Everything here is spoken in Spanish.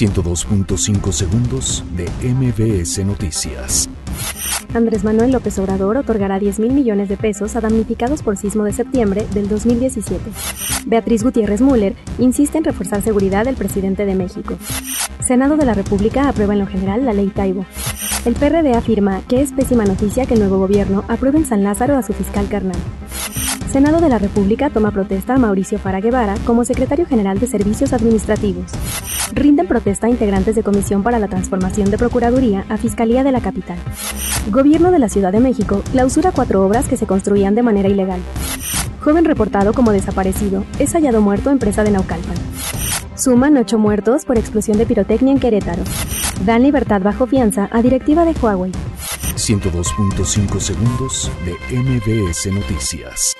102.5 segundos de MBS Noticias. Andrés Manuel López Obrador otorgará 10 mil millones de pesos a damnificados por sismo de septiembre del 2017. Beatriz Gutiérrez Müller insiste en reforzar seguridad del presidente de México. Senado de la República aprueba en lo general la ley Taibo. El PRD afirma que es pésima noticia que el nuevo gobierno apruebe en San Lázaro a su fiscal carnal. Senado de la República toma protesta a Mauricio Fara Guevara como secretario general de Servicios Administrativos. Rinden protesta a integrantes de Comisión para la Transformación de Procuraduría a Fiscalía de la Capital. Gobierno de la Ciudad de México clausura cuatro obras que se construían de manera ilegal. Joven reportado como desaparecido es hallado muerto en presa de Naucalpan. Suman ocho muertos por explosión de pirotecnia en Querétaro. Dan libertad bajo fianza a directiva de Huawei. 102.5 segundos de MBS Noticias.